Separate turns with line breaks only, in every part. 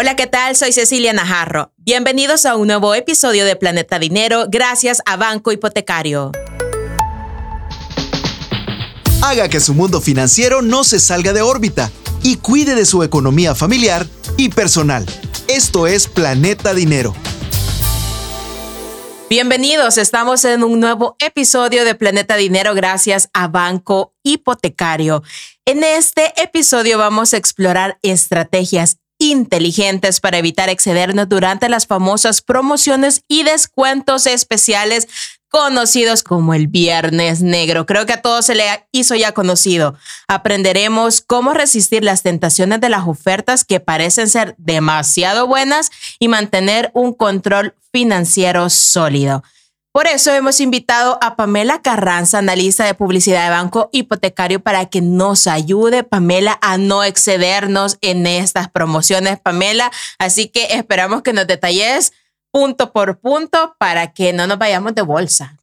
Hola, ¿qué tal? Soy Cecilia Najarro. Bienvenidos a un nuevo episodio de Planeta Dinero gracias a Banco Hipotecario.
Haga que su mundo financiero no se salga de órbita y cuide de su economía familiar y personal. Esto es Planeta Dinero.
Bienvenidos, estamos en un nuevo episodio de Planeta Dinero gracias a Banco Hipotecario. En este episodio vamos a explorar estrategias inteligentes para evitar excedernos durante las famosas promociones y descuentos especiales conocidos como el Viernes Negro. Creo que a todos se le hizo ya conocido. Aprenderemos cómo resistir las tentaciones de las ofertas que parecen ser demasiado buenas y mantener un control financiero sólido. Por eso hemos invitado a Pamela Carranza, analista de publicidad de Banco Hipotecario, para que nos ayude, Pamela, a no excedernos en estas promociones, Pamela. Así que esperamos que nos detalles punto por punto para que no nos vayamos de bolsa.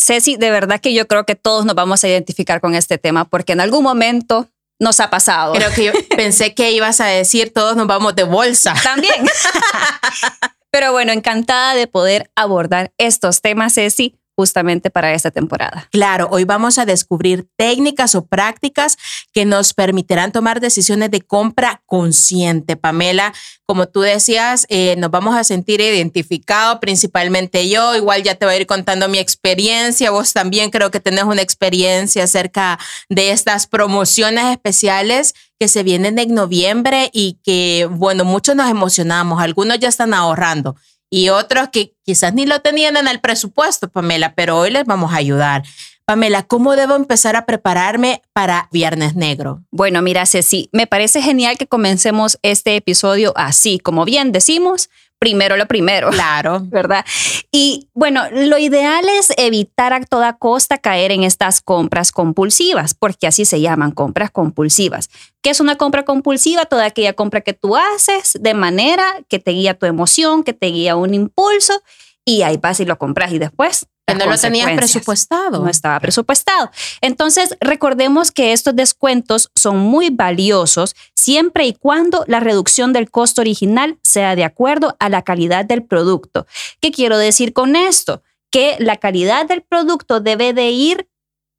Ceci, de verdad que yo creo que todos nos vamos a identificar con este tema porque en algún momento nos ha pasado.
Creo que yo pensé que ibas a decir todos nos vamos de bolsa.
También. Pero bueno, encantada de poder abordar estos temas, Ceci, justamente para esta temporada.
Claro, hoy vamos a descubrir técnicas o prácticas que nos permitirán tomar decisiones de compra consciente. Pamela, como tú decías, eh, nos vamos a sentir identificados, principalmente yo. Igual ya te voy a ir contando mi experiencia. Vos también creo que tenés una experiencia acerca de estas promociones especiales que se vienen en noviembre y que, bueno, muchos nos emocionamos. Algunos ya están ahorrando y otros que quizás ni lo tenían en el presupuesto, Pamela, pero hoy les vamos a ayudar. Pamela, ¿cómo debo empezar a prepararme para Viernes Negro?
Bueno, mira, Ceci, me parece genial que comencemos este episodio así, como bien decimos, primero lo primero.
Claro.
¿Verdad? Y bueno, lo ideal es evitar a toda costa caer en estas compras compulsivas, porque así se llaman compras compulsivas. ¿Qué es una compra compulsiva? Toda aquella compra que tú haces de manera que te guía tu emoción, que te guía un impulso y ahí vas y lo compras y después
no lo tenías presupuestado.
No estaba presupuestado. Entonces, recordemos que estos descuentos son muy valiosos siempre y cuando la reducción del costo original sea de acuerdo a la calidad del producto. ¿Qué quiero decir con esto? Que la calidad del producto debe de ir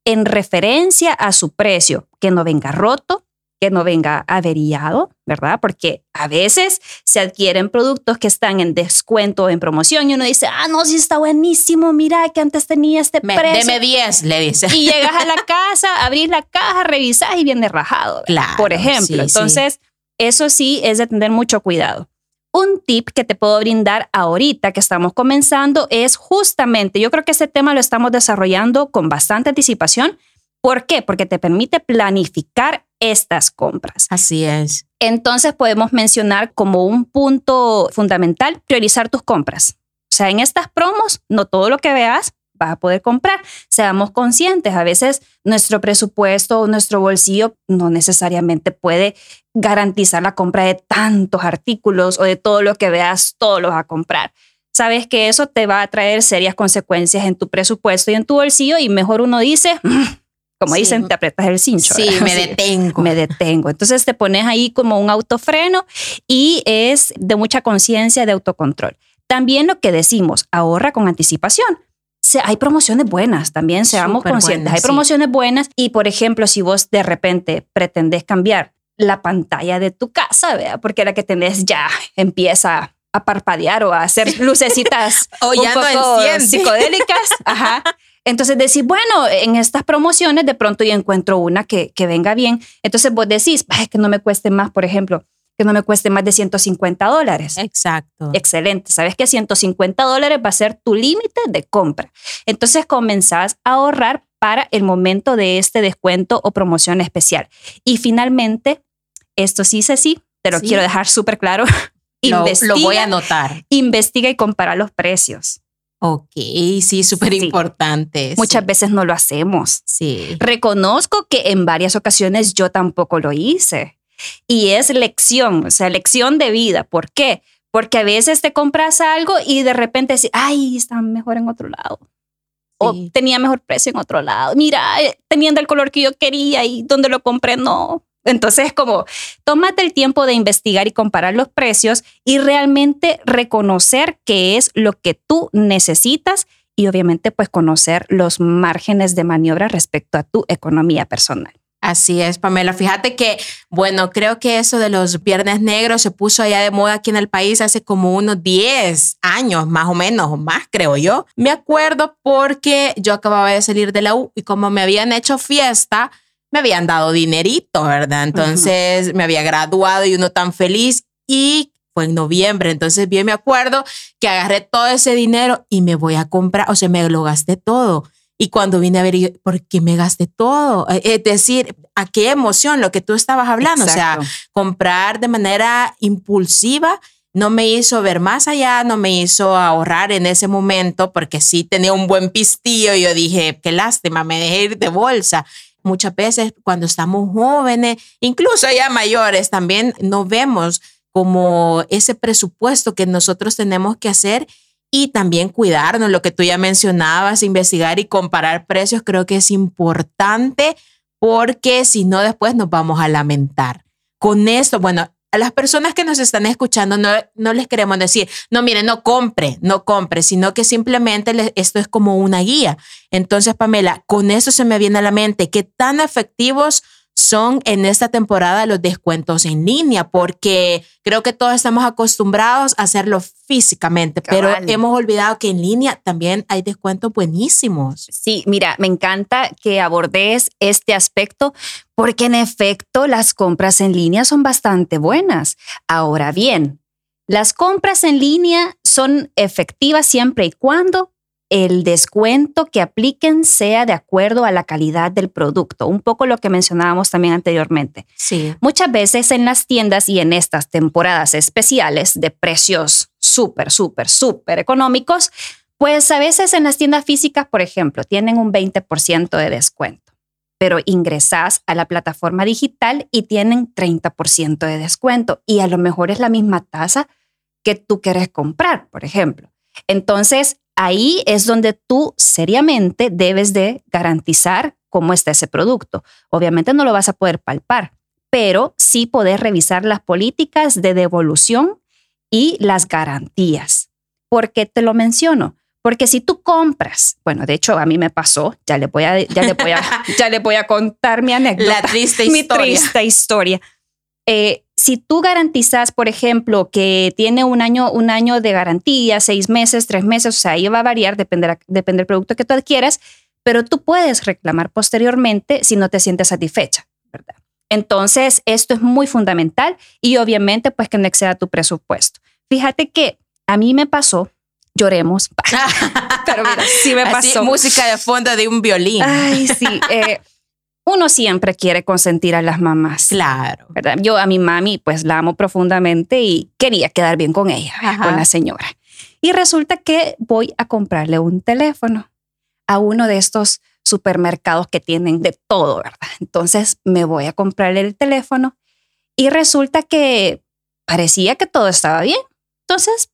en referencia a su precio, que no venga roto, que no venga averiado, ¿verdad? Porque a veces se adquieren productos que están en descuento o en promoción y uno dice, ah, no, sí está buenísimo, mira que antes tenía este precio.
Deme 10, le dice.
Y llegas a la casa, abrís la caja, revisás y viene rajado,
claro,
por ejemplo. Entonces, eso sí es de tener mucho cuidado. Un tip que te puedo brindar ahorita que estamos comenzando es justamente, yo creo que este tema lo estamos desarrollando con bastante anticipación. ¿Por qué? Porque te permite planificar estas compras.
Así es.
Entonces podemos mencionar como un punto fundamental priorizar tus compras. O sea, en estas promos, no todo lo que veas vas a poder comprar. Seamos conscientes, a veces nuestro presupuesto o nuestro bolsillo no necesariamente puede garantizar la compra de tantos artículos o de todo lo que veas, todo lo vas a comprar. Sabes que eso te va a traer serias consecuencias en tu presupuesto y en tu bolsillo y mejor uno dice, como dicen, te apretas el cincho.
Sí, me detengo.
Me detengo. Entonces te pones ahí como un autofreno y es de mucha conciencia de autocontrol. También lo que decimos, ahorra con anticipación. hay promociones buenas, también seamos conscientes. hay promociones buenas y, por ejemplo, si vos de repente pretendés cambiar la pantalla de tu casa, ¿vea? porque la que tenés ya empieza a parpadear o a hacer lucecitas
o ya un
poco psicodélicas. Ajá. Entonces decís, bueno, en estas promociones de pronto yo encuentro una que, que venga bien. Entonces vos decís, que no me cueste más, por ejemplo, que no me cueste más de 150 dólares.
Exacto.
Excelente. Sabes que 150 dólares va a ser tu límite de compra. Entonces comenzás a ahorrar para el momento de este descuento o promoción especial. Y finalmente, esto sí, sí, te lo quiero dejar súper claro.
Lo, lo voy a anotar.
Investiga y compara los precios.
Ok, sí, súper importante.
Muchas veces no lo hacemos.
Sí.
Reconozco que en varias ocasiones yo tampoco lo hice. Y es lección, o sea, lección de vida. ¿Por qué? Porque a veces te compras algo y de repente dices, ay, está mejor en otro lado. O tenía mejor precio en otro lado. Mira, eh, teniendo el color que yo quería y donde lo compré no. Entonces, como, tómate el tiempo de investigar y comparar los precios y realmente reconocer qué es lo que tú necesitas y obviamente pues conocer los márgenes de maniobra respecto a tu economía personal.
Así es, Pamela. Fíjate que, bueno, creo que eso de los viernes negros se puso allá de moda aquí en el país hace como unos 10 años, más o menos, o más, creo yo. Me acuerdo porque yo acababa de salir de la U y como me habían hecho fiesta, me habían dado dinerito, ¿verdad? Entonces me había graduado y uno tan feliz y fue en noviembre. Entonces bien me acuerdo que agarré todo ese dinero y me voy a comprar, o sea, me lo gasté todo. Y cuando vine a ver, ¿por qué me gasté todo? Eh, es decir, ¿a qué emoción? Lo que tú estabas hablando, o sea, comprar de manera impulsiva no me hizo ver más allá, no me hizo ahorrar en ese momento, porque sí tenía un buen pistillo y yo dije, qué lástima, me dejé ir de bolsa. Muchas veces cuando estamos jóvenes, incluso ya mayores, también no vemos como ese presupuesto que nosotros tenemos que hacer y también cuidarnos, lo que tú ya mencionabas, investigar y comparar precios, creo que es importante porque si no después nos vamos a lamentar. Con esto, bueno, a las personas que nos están escuchando no, no les queremos decir, no, mire, no compre, no compre, sino que simplemente esto es como una guía. Entonces, Pamela, con eso se me viene a la mente, ¿qué tan efectivos son en esta temporada los descuentos en línea, porque creo que todos estamos acostumbrados a hacerlo físicamente, pero hemos olvidado que en línea también hay descuentos buenísimos.
Sí, mira, me encanta que abordes este aspecto porque en efecto las compras en línea son bastante buenas. Ahora bien, las compras en línea son efectivas siempre y cuando el descuento que apliquen sea de acuerdo a la calidad del producto, un poco lo que mencionábamos también anteriormente.
Sí.
Muchas veces en las tiendas y en estas temporadas especiales de precios súper, súper, súper económicos, pues a veces en las tiendas físicas, por ejemplo, tienen un 20% de descuento, pero ingresas a la plataforma digital y tienen 30% de descuento y a lo mejor es la misma tasa que tú quieres comprar, por ejemplo. Entonces, ahí es donde tú seriamente debes de garantizar cómo está ese producto. Obviamente no lo vas a poder palpar, pero sí poder revisar las políticas de devolución y las garantías. ¿Por qué te lo menciono? Porque si tú compras, bueno, de hecho a mí me pasó, ya le voy a, ya le voy a, ya le voy a contar mi anécdota.
La triste historia.
Mi triste historia. Eh, si tú garantizas, por ejemplo, que tiene un año, un año de garantía, seis meses, tres meses, o sea, ahí va a variar, depende, depende del producto que tú adquieras, pero tú puedes reclamar posteriormente si no te sientes satisfecha, ¿verdad? Entonces, esto es muy fundamental y obviamente, pues que no exceda tu presupuesto. Fíjate que a mí me pasó, lloremos,
pero mira, sí me pasó. música de fondo de un violín.
Ay, sí. Eh, uno siempre quiere consentir a las mamás.
Claro.
¿verdad? Yo a mi mami pues la amo profundamente y quería quedar bien con ella, con la señora. Y resulta que voy a comprarle un teléfono a uno de estos supermercados que tienen de todo, ¿verdad? Entonces me voy a comprarle el teléfono y resulta que parecía que todo estaba bien. Entonces,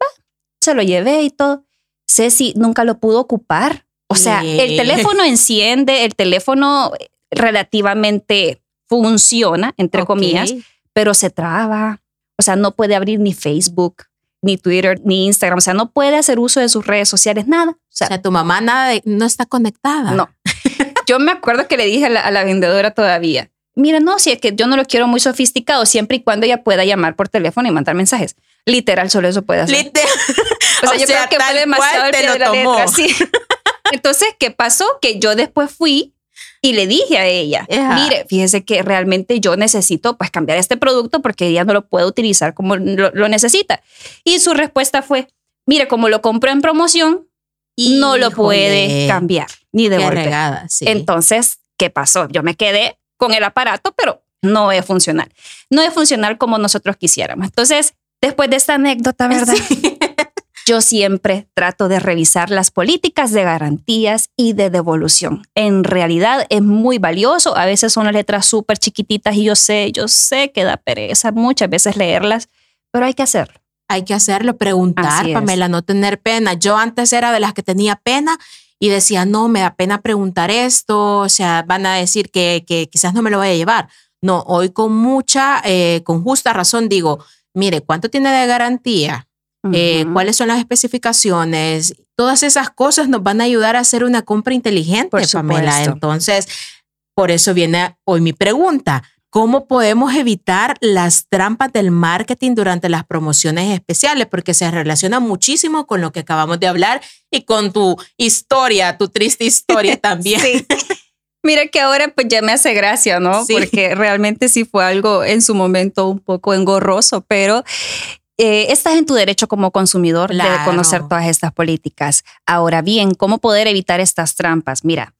se lo llevé y todo. Ceci nunca lo pudo ocupar. O sea, el teléfono enciende, el teléfono relativamente funciona, entre comillas, pero se traba. O sea, no puede abrir ni Facebook, ni Twitter, ni Instagram. O sea, no puede hacer uso de sus redes sociales, nada. O
sea, tu mamá nada no está conectada.
No. yo me acuerdo que le dije a la, vendedora todavía, mira, no, si es que yo no lo quiero muy sofisticado, siempre y cuando ella pueda llamar por teléfono y mandar mensajes. Literal, solo eso puede hacer.
Literal.
O sea, yo creo que fue demasiado te lo tomó. Entonces, ¿qué pasó? Que yo después fui y le dije a ella, mire, fíjese que realmente yo necesito pues cambiar este producto porque ella no lo puede utilizar como lo, necesita. Y su respuesta fue, mire, como lo compró en promoción, no lo puede cambiar ni devolver. Entonces, ¿qué pasó? Yo me quedé con el aparato, pero no es funcional. No es funcional como nosotros quisiéramos. Entonces, después de esta anécdota, ¿verdad? Yo siempre trato de revisar las políticas de garantías y de devolución. En realidad es muy valioso, a veces son las letras súper chiquititas y yo sé, yo sé que da pereza muchas veces leerlas, pero hay que hacerlo.
Hay que hacerlo, preguntar, Pamela, no tener pena. Yo antes era de las que tenía pena y decía, no, me da pena preguntar esto, o sea, van a decir que, que quizás no me lo voy a llevar. No, hoy con mucha, eh, con justa razón digo, mire, ¿cuánto tiene de garantía? Eh, ¿Cuáles son las especificaciones? Todas esas cosas nos van a ayudar a hacer una compra inteligente, por Pamela. Entonces, por eso viene hoy mi pregunta. ¿Cómo podemos evitar las trampas del marketing durante las promociones especiales? Porque se relaciona muchísimo con lo que acabamos de hablar y con tu historia, tu triste historia también. sí.
Mira que ahora pues ya me hace gracia, ¿no? Porque realmente sí fue algo en su momento un poco engorroso, pero eh, estás en tu derecho como consumidor de conocer todas estas políticas. Ahora bien, ¿cómo poder evitar estas trampas? Mira,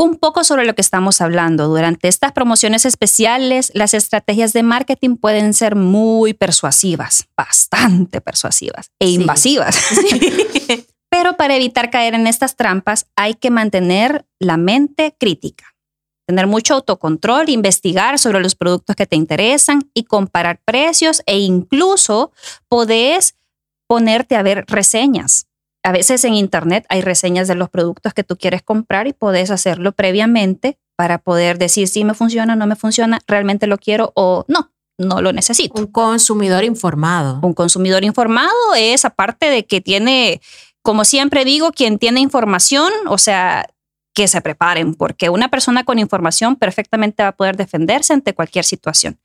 un poco sobre lo que estamos hablando. Durante estas promociones especiales, las estrategias de marketing pueden ser muy persuasivas, bastante persuasivas e invasivas. Pero para evitar caer en estas trampas hay que mantener la mente crítica, tener mucho autocontrol, investigar sobre los productos que te interesan y comparar precios e incluso podés ponerte a ver reseñas. A veces en internet hay reseñas de los productos que tú quieres comprar y podés hacerlo previamente para poder decir si me funciona, no me funciona, realmente lo quiero o no no lo necesito.
Un consumidor informado.
Un consumidor informado es aparte de que tiene como siempre digo, quien tiene información, o sea, que se preparen, porque una persona con información perfectamente va a poder defenderse ante cualquier situación.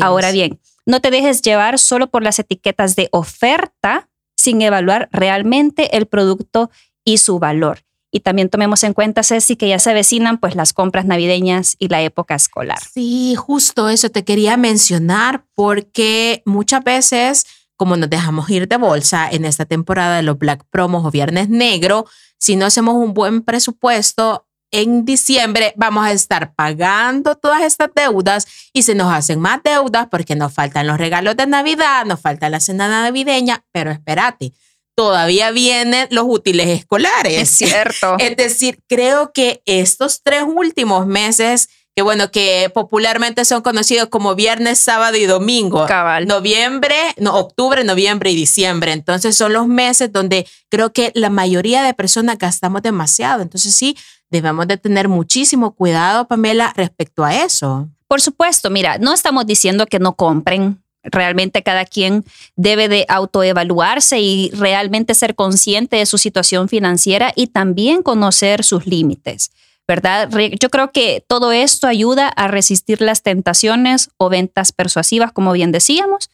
Ahora bien, no te dejes llevar solo por las etiquetas de oferta sin evaluar realmente el producto y su valor. Y también tomemos en cuenta, Ceci, que ya se avecinan pues las compras navideñas y la época escolar.
Sí, justo eso te quería mencionar porque muchas veces como nos dejamos ir de bolsa en esta temporada de los Black Promos o Viernes Negro, si no hacemos un buen presupuesto, en diciembre vamos a estar pagando todas estas deudas y se nos hacen más deudas porque nos faltan los regalos de Navidad, nos falta la cena navideña, pero espérate, todavía vienen los útiles escolares.
Es cierto.
Es decir, creo que estos tres últimos meses que bueno, que popularmente son conocidos como viernes, sábado y domingo.
Cabal.
Noviembre, no, octubre, noviembre y diciembre. Entonces son los meses donde creo que la mayoría de personas gastamos demasiado. Entonces sí, debemos de tener muchísimo cuidado, Pamela, respecto a eso.
Por supuesto, mira, no estamos diciendo que no compren. Realmente cada quien debe de autoevaluarse y realmente ser consciente de su situación financiera y también conocer sus límites. ¿Verdad? Yo creo que todo esto ayuda a resistir las tentaciones o ventas persuasivas, como bien decíamos,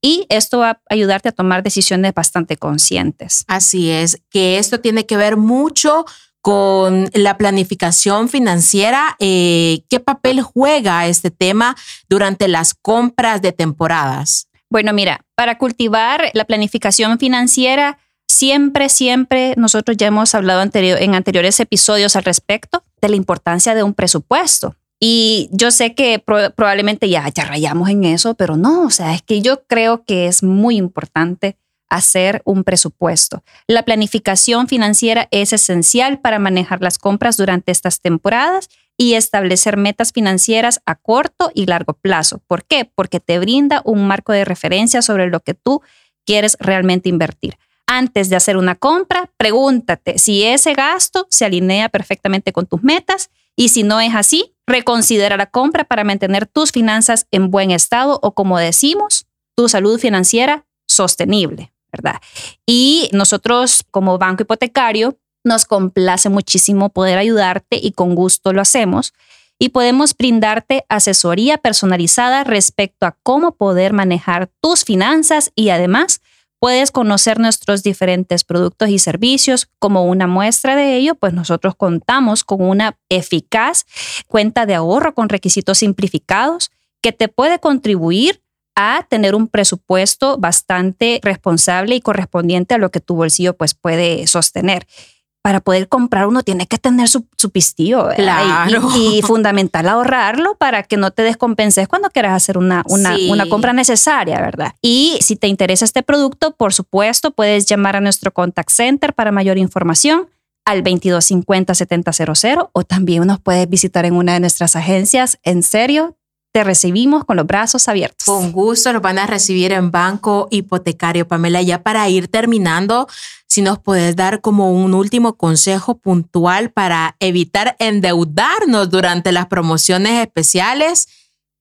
y esto va a ayudarte a tomar decisiones bastante conscientes.
Así es, que esto tiene que ver mucho con la planificación financiera. Eh, ¿Qué papel juega este tema durante las compras de temporadas?
Bueno, mira, para cultivar la planificación financiera, Siempre, siempre nosotros ya hemos hablado en anteriores episodios al respecto de la importancia de un presupuesto. Y yo sé que probablemente ya, ya rayamos en eso, pero no, o sea, es que yo creo que es muy importante hacer un presupuesto. La planificación financiera es esencial para manejar las compras durante estas temporadas y establecer metas financieras a corto y largo plazo. ¿Por qué? Porque te brinda un marco de referencia sobre lo que tú quieres realmente invertir antes de hacer una compra, pregúntate si ese gasto se alinea perfectamente con tus metas y si no es así, reconsidera la compra para mantener tus finanzas en buen estado o como decimos, tu salud financiera sostenible, ¿verdad? Y nosotros como banco hipotecario nos complace muchísimo poder ayudarte y con gusto lo hacemos y podemos brindarte asesoría personalizada respecto a cómo poder manejar tus finanzas y además Puedes conocer nuestros diferentes productos y servicios. Como una muestra de ello, pues nosotros contamos con una eficaz cuenta de ahorro con requisitos simplificados que te puede contribuir a tener un presupuesto bastante responsable y correspondiente a lo que tu bolsillo pues puede sostener para poder comprar uno tiene que tener su, su pistillo.
Claro.
Y, fundamental ahorrarlo para que no te descompenses cuando quieras hacer una, una, una, compra necesaria, ¿verdad? Y si te interesa este producto, por supuesto, puedes llamar a nuestro contact center para mayor información al 2250-7000 o también nos puedes visitar en una de nuestras agencias. En serio, te recibimos con los brazos abiertos.
Con gusto nos van a recibir en Banco Hipotecario, Pamela. Ya para ir terminando, si nos puedes dar como un último consejo puntual para evitar endeudarnos durante las promociones especiales,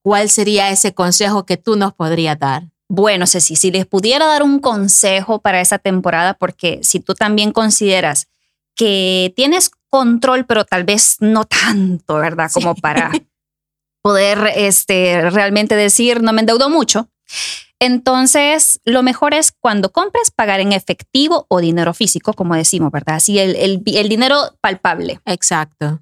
¿cuál sería ese consejo que tú nos podrías dar?
Bueno, Ceci, si les pudiera dar un consejo para esa temporada, porque si tú también consideras que tienes control, pero tal vez no tanto, ¿verdad? Como para poder este, realmente decir, no me endeudo mucho. Entonces, lo mejor es cuando compres pagar en efectivo o dinero físico, como decimos, ¿verdad? Así el, el, el dinero palpable.
Exacto.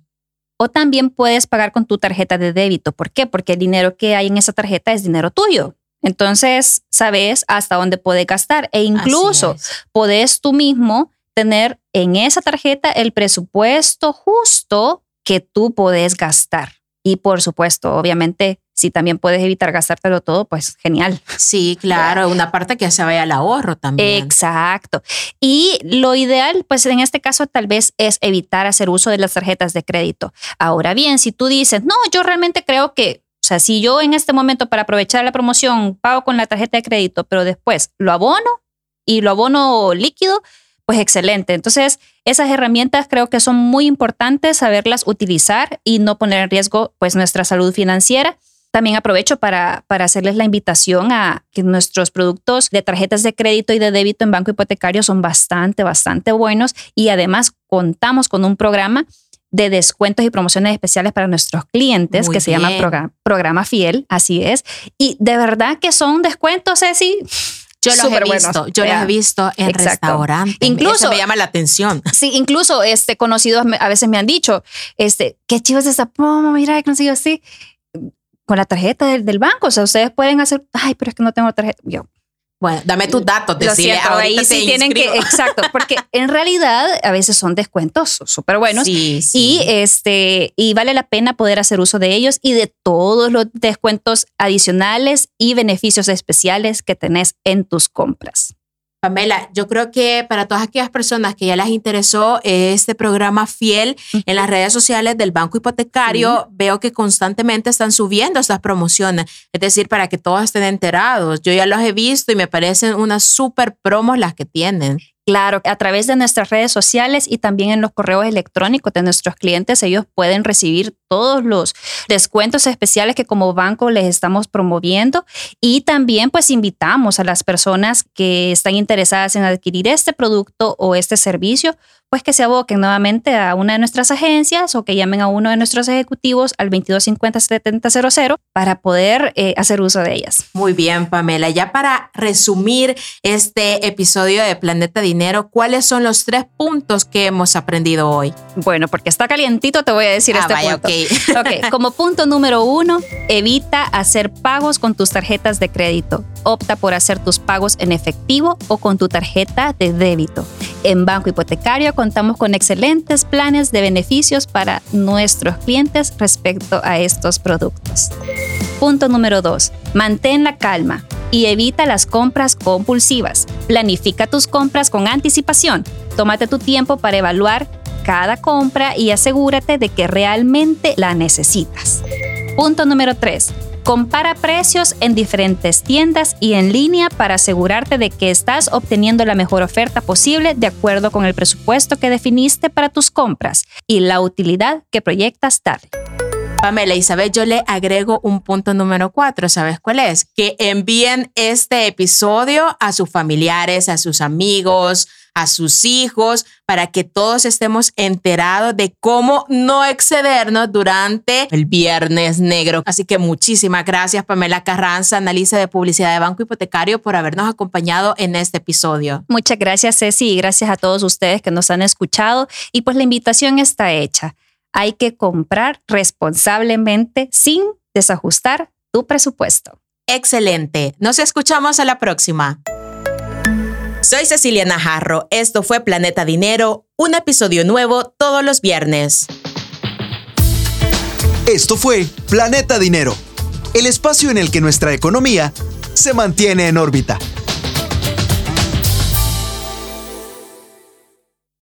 O también puedes pagar con tu tarjeta de débito. ¿Por qué? Porque el dinero que hay en esa tarjeta es dinero tuyo. Entonces, sabes hasta dónde puedes gastar e incluso puedes tú mismo tener en esa tarjeta el presupuesto justo que tú puedes gastar. Y por supuesto, obviamente, si también puedes evitar gastártelo todo, pues genial.
Sí, claro, una parte que se vaya al ahorro también.
Exacto. Y lo ideal, pues en este caso tal vez es evitar hacer uso de las tarjetas de crédito. Ahora bien, si tú dices, no, yo realmente creo que, o sea, si yo en este momento para aprovechar la promoción pago con la tarjeta de crédito, pero después lo abono y lo abono líquido, pues excelente. Entonces, esas herramientas creo que son muy importantes saberlas utilizar y no poner en riesgo pues nuestra salud financiera. También aprovecho para, para hacerles la invitación a que nuestros productos de tarjetas de crédito y de débito en banco hipotecario son bastante, bastante buenos y además contamos con un programa de descuentos y promociones especiales para nuestros clientes que se llama programa, programa Fiel, así es. Y de verdad que son descuentos, Ceci,
yo los he visto, yo los he visto en restaurantes. Incluso me llama la atención.
Sí, incluso este conocidos a veces me han dicho, este, qué chivo es esa promo, mira, he conseguido así con la tarjeta del, del, banco. O sea, ustedes pueden hacer, ay, pero es que no tengo tarjeta. Yo,
bueno, dame tus datos,
Lo siento, ahí sí tienen que, exacto, porque en realidad a veces son descuentos súper buenos sí, y este y vale la pena poder hacer uso de ellos y de todos los descuentos adicionales y beneficios especiales que tenés en tus compras.
Pamela, yo creo que para todas aquellas personas que ya les interesó este programa fiel en las redes sociales del Banco Hipotecario, veo que constantemente están subiendo estas promociones, es decir, para que todos estén enterados. Yo ya los he visto y me parecen unas super promos las que tienen.
Claro, a través de nuestras redes sociales y también en los correos electrónicos de nuestros clientes, ellos pueden recibir todos los descuentos especiales que como banco les estamos promoviendo. Y también pues invitamos a las personas que están interesadas en adquirir este producto o este servicio pues que se aboquen nuevamente a una de nuestras agencias o que llamen a uno de nuestros ejecutivos al 2250-7000 para poder eh, hacer uso de ellas.
Muy bien, Pamela. Ya para resumir este episodio de Planeta Dinero, ¿cuáles son los tres puntos que hemos aprendido hoy?
Bueno, porque está calientito, te voy a decir ah, este punto. ok, como punto número uno, evita hacer pagos con tus tarjetas de crédito. Opta por hacer tus pagos en efectivo o con tu tarjeta de débito. En Banco Hipotecario contamos con excelentes planes de beneficios para nuestros clientes respecto a estos productos. Punto número 2. Mantén la calma y evita las compras compulsivas. Planifica tus compras con anticipación. Tómate tu tiempo para evaluar cada compra y asegúrate de que realmente la necesitas. Punto número 3 Compara precios en diferentes tiendas y en línea para asegurarte de que estás obteniendo la mejor oferta posible de acuerdo con el presupuesto que definiste para tus compras y la utilidad que proyectas darle.
Pamela Isabel, yo le agrego un punto número cuatro. ¿Sabes cuál es? Que envíen este episodio a sus familiares, a sus amigos, a sus hijos, para que todos estemos enterados de cómo no excedernos durante el viernes negro. Así que muchísimas gracias, Pamela Carranza, analista de publicidad de Banco Hipotecario, por habernos acompañado en este episodio.
Muchas gracias, Ceci, y gracias a todos ustedes que nos han escuchado. Y pues la invitación está hecha. Hay que comprar responsablemente sin desajustar tu presupuesto.
Excelente. Nos escuchamos a la próxima. Soy Cecilia Najarro. Esto fue Planeta Dinero, un episodio nuevo todos los viernes.
Esto fue Planeta Dinero, el espacio en el que nuestra economía se mantiene en órbita.